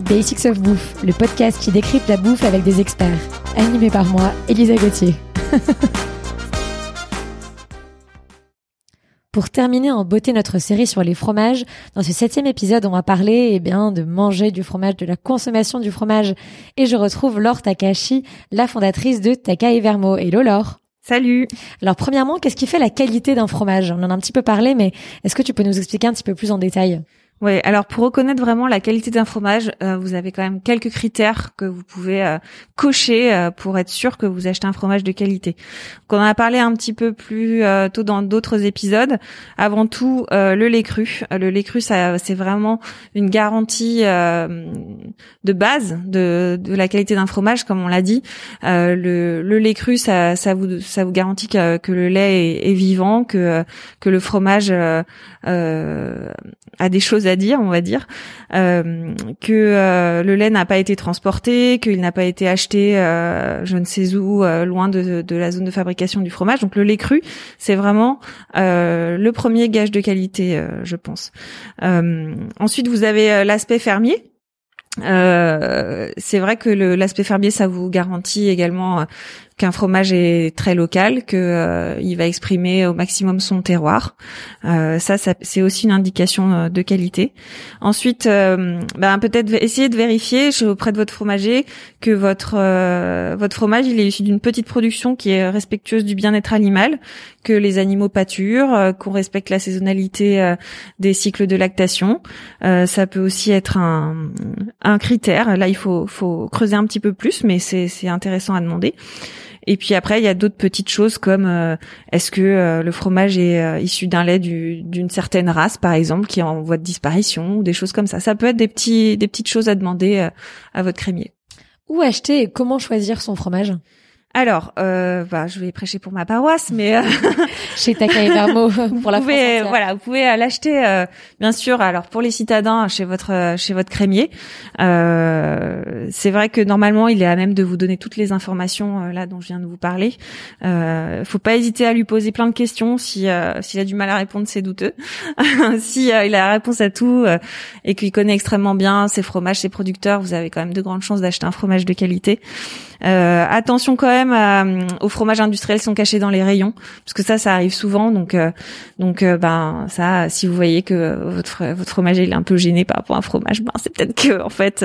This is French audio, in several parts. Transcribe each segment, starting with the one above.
Basics of Bouffe, le podcast qui décrypte la bouffe avec des experts. Animé par moi, Elisa Gauthier. Pour terminer en beauté notre série sur les fromages, dans ce septième épisode, on va parler eh bien de manger du fromage, de la consommation du fromage. Et je retrouve Laure Takashi, la fondatrice de Taka et Vermo. Hello Laure Salut. Alors premièrement, qu'est-ce qui fait la qualité d'un fromage? On en a un petit peu parlé, mais est-ce que tu peux nous expliquer un petit peu plus en détail? Oui, alors pour reconnaître vraiment la qualité d'un fromage, euh, vous avez quand même quelques critères que vous pouvez euh, cocher euh, pour être sûr que vous achetez un fromage de qualité. Donc on en a parlé un petit peu plus tôt dans d'autres épisodes. Avant tout, le lait cru. Le lait cru, ça c'est vraiment une garantie de base de, de la qualité d'un fromage, comme on l'a dit. Le, le, lait cru, ça, ça vous ça vous garantit que, que le lait est, est, vivant, que que le fromage a des choses à dire, on va dire, euh, que euh, le lait n'a pas été transporté, qu'il n'a pas été acheté, euh, je ne sais où, loin de, la zone de fabrication du fromage. Donc le lait cru, c'est vraiment le premier gage de qualité, je pense. ensuite, vous avez l'aspect fermier. C'est vrai que l'aspect fermier, ça vous garantit également qu'un fromage est très local, que euh, va exprimer au maximum son terroir. Euh, ça, ça c'est aussi une indication euh, de qualité. Ensuite, ben, peut-être essayer de vérifier auprès de votre fromager que votre votre fromage il est issu d'une petite production qui est respectueuse du bien-être animal, que les animaux pâturent, qu'on respecte la saisonnalité des cycles de lactation. ça peut aussi être un, un critère. Là, il faut faut creuser un petit peu plus, mais c'est intéressant à demander. Et puis après, il y a d'autres petites choses comme euh, est-ce que euh, le fromage est euh, issu d'un lait d'une certaine race, par exemple, qui est en voie de disparition, ou des choses comme ça. Ça peut être des petits, des petites choses à demander à votre crémier. Où acheter et comment choisir son fromage? Alors, euh, bah, je vais prêcher pour ma paroisse, mais euh, chez Taka et Vermo pour la pouvez, Voilà, vous pouvez euh, l'acheter, euh, bien sûr. Alors pour les citadins, chez votre chez votre crémier. c'est vrai que normalement, il est à même de vous donner toutes les informations là dont je viens de vous parler. faut pas hésiter à lui poser plein de questions si s'il a du mal à répondre, c'est douteux. si il a la réponse à tout et qu'il connaît extrêmement bien ses fromages, ses producteurs, vous avez quand même de grandes chances d'acheter un fromage de qualité. attention quand même euh, aux fromages industriels qui sont cachés dans les rayons, parce que ça, ça arrive souvent. Donc, euh, donc, euh, ben ça, si vous voyez que votre votre fromager il est un peu gêné par rapport à un fromage, ben c'est peut-être que en fait,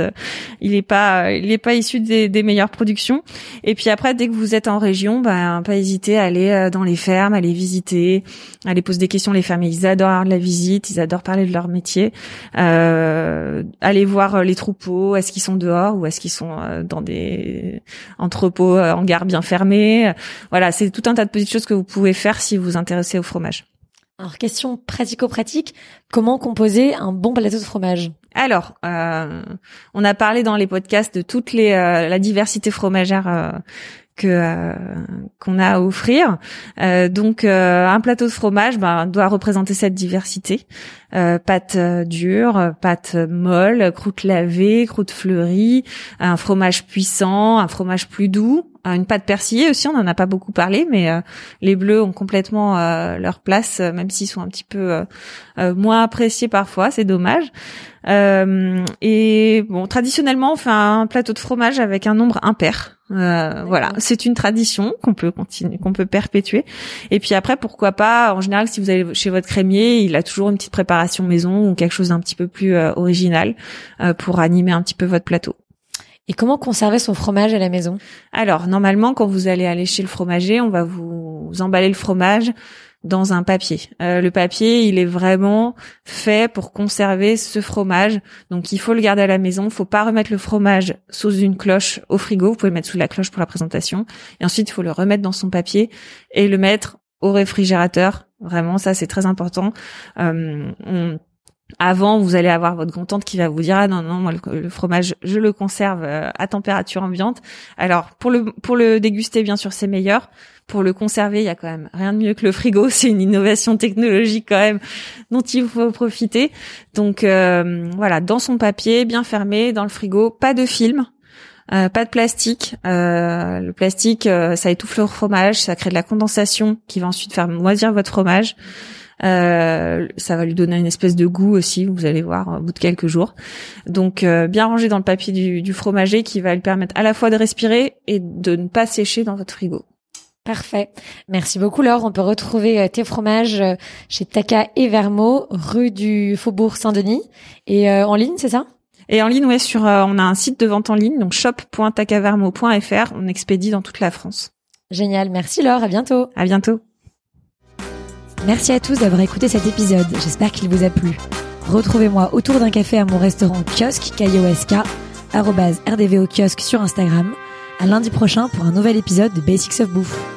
il est pas il est pas issu des, des, meilleures productions. Et puis après, dès que vous êtes en région, ben pas hésiter à aller dans les fermes, à les visiter, à aller poser des questions. Les fermes, ils adorent la visite, ils adorent parler de leur métier. Euh, aller voir les troupeaux, est-ce qu'ils sont dehors ou est-ce qu'ils sont dans des entrepôts en garde bien fermé. Voilà, c'est tout un tas de petites choses que vous pouvez faire si vous vous intéressez au fromage. Alors, question pratico-pratique, comment composer un bon plateau de fromage? Alors, euh, on a parlé dans les podcasts de toute les, euh, la diversité fromagère euh, que euh, qu'on a à offrir. Euh, donc euh, un plateau de fromage ben, doit représenter cette diversité. pâte dure, pâte molle, croûte lavée, croûte fleurie, un fromage puissant, un fromage plus doux, une pâte persillée aussi, on n'en a pas beaucoup parlé, mais les bleus ont complètement leur place, même s'ils sont un petit peu moins appréciés parfois, c'est dommage. et bon, traditionnellement, on fait un plateau de fromage avec un nombre impair. Euh, voilà, c'est une tradition qu'on peut continuer, qu'on peut perpétuer. Et puis après, pourquoi pas En général, si vous allez chez votre crémier, il a toujours une petite préparation maison ou quelque chose d'un petit peu plus euh, original euh, pour animer un petit peu votre plateau. Et comment conserver son fromage à la maison? Alors, normalement, quand vous allez aller chez le fromager, on va vous emballer le fromage dans un papier. Euh, le papier, il est vraiment fait pour conserver ce fromage. Donc il faut le garder à la maison. Il faut pas remettre le fromage sous une cloche au frigo. Vous pouvez le mettre sous la cloche pour la présentation. Et ensuite, il faut le remettre dans son papier et le mettre au réfrigérateur. Vraiment, ça c'est très important. Euh, avant, vous allez avoir votre contente qui va vous dire ah non non moi le, fromage je le conserve euh, à température ambiante. Alors pour le pour le déguster bien sûr c'est meilleur. Pour le conserver, il y a quand même rien de mieux que le frigo. C'est une innovation technologique quand même dont il faut profiter. Donc euh, voilà, dans son papier, bien fermé, dans le frigo, pas de film. Euh, pas de plastique. Euh, le plastique, ça étouffe le fromage, ça crée de la condensation qui va ensuite faire moisir votre fromage. Euh, ça va lui donner une espèce de goût aussi, vous allez voir au bout de quelques jours. Donc euh, bien rangé dans le papier du, fromager qui va lui permettre à la fois de respirer et de ne pas sécher dans votre frigo. Parfait. Merci beaucoup Laure. On peut retrouver euh, tes fromages euh, chez Taka et Vermo, rue du Faubourg Saint-Denis et euh, en ligne, c'est ça? Et en ligne, ouais, sur on a un site de vente en ligne, donc shop.takavermo.fr. On expédie dans toute la France. Génial. Merci Laure. À bientôt. À bientôt. Merci à tous d'avoir écouté cet épisode. J'espère qu'il vous a plu. Retrouvez-moi autour d'un café à mon restaurant kiosque K-I-O-S-K, rdvo kiosque sur Instagram. À lundi prochain pour un nouvel épisode de Basics of Bouffe.